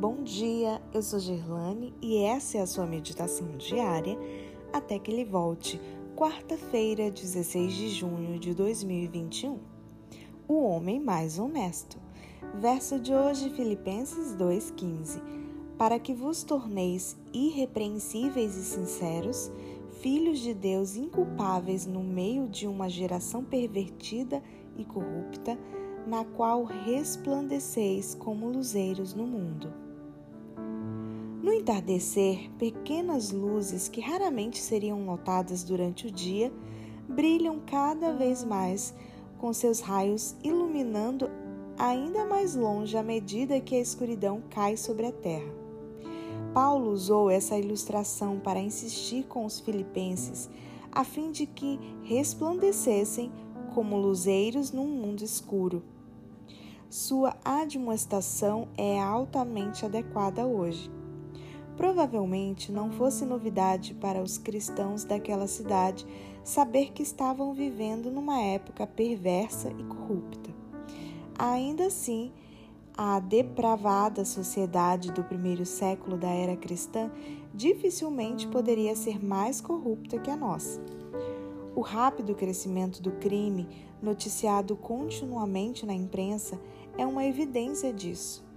bom dia. Eu sou Gerlane e essa é a sua meditação diária até que ele volte, quarta-feira, 16 de junho de 2021. O homem mais honesto. Verso de hoje, Filipenses 2,15. Para que vos torneis irrepreensíveis e sinceros, filhos de Deus inculpáveis no meio de uma geração pervertida e corrupta na qual resplandeceis como luzeiros no mundo. No entardecer, pequenas luzes que raramente seriam notadas durante o dia brilham cada vez mais, com seus raios iluminando ainda mais longe à medida que a escuridão cai sobre a terra. Paulo usou essa ilustração para insistir com os filipenses, a fim de que resplandecessem como luzeiros num mundo escuro. Sua admoestação é altamente adequada hoje. Provavelmente não fosse novidade para os cristãos daquela cidade saber que estavam vivendo numa época perversa e corrupta. Ainda assim, a depravada sociedade do primeiro século da era cristã dificilmente poderia ser mais corrupta que a nossa. O rápido crescimento do crime, noticiado continuamente na imprensa, é uma evidência disso.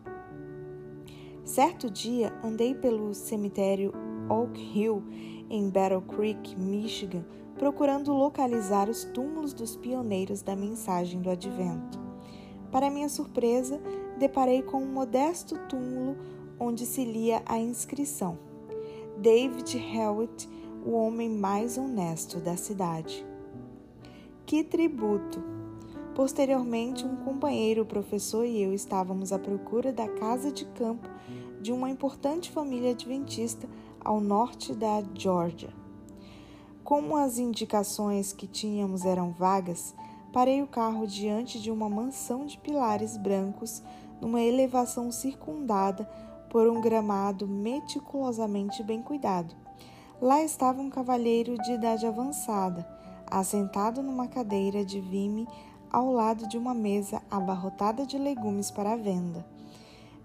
Certo dia, andei pelo cemitério Oak Hill, em Battle Creek, Michigan, procurando localizar os túmulos dos pioneiros da mensagem do advento. Para minha surpresa, deparei com um modesto túmulo onde se lia a inscrição: David Hewitt o homem mais honesto da cidade. Que tributo! Posteriormente, um companheiro, professor e eu estávamos à procura da casa de campo de uma importante família adventista ao norte da Geórgia. Como as indicações que tínhamos eram vagas, parei o carro diante de uma mansão de pilares brancos numa elevação circundada por um gramado meticulosamente bem cuidado. Lá estava um cavalheiro de idade avançada, assentado numa cadeira de vime ao lado de uma mesa abarrotada de legumes para venda.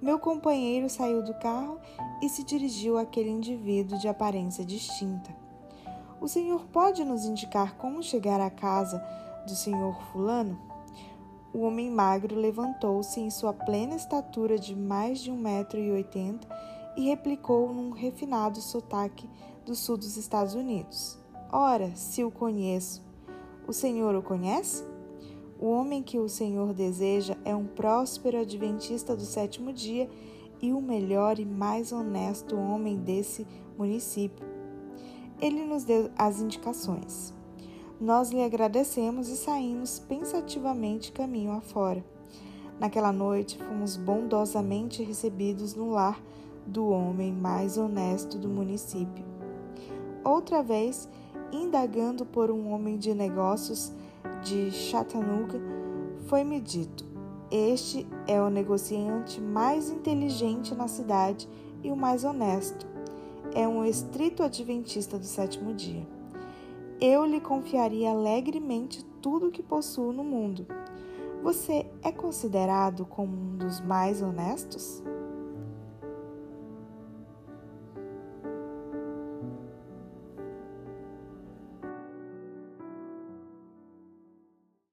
Meu companheiro saiu do carro e se dirigiu àquele indivíduo de aparência distinta. O senhor pode nos indicar como chegar à casa do senhor Fulano? O homem magro levantou-se em sua plena estatura de mais de um metro e oitenta e replicou num refinado sotaque do sul dos Estados Unidos. Ora, se o conheço, o Senhor o conhece? O homem que o Senhor deseja é um próspero adventista do sétimo dia e o melhor e mais honesto homem desse município. Ele nos deu as indicações. Nós lhe agradecemos e saímos pensativamente caminho afora. Naquela noite fomos bondosamente recebidos no lar do homem mais honesto do município. Outra vez, indagando por um homem de negócios de Chattanooga, foi-me dito: Este é o negociante mais inteligente na cidade e o mais honesto. É um estrito adventista do sétimo dia. Eu lhe confiaria alegremente tudo o que possuo no mundo. Você é considerado como um dos mais honestos?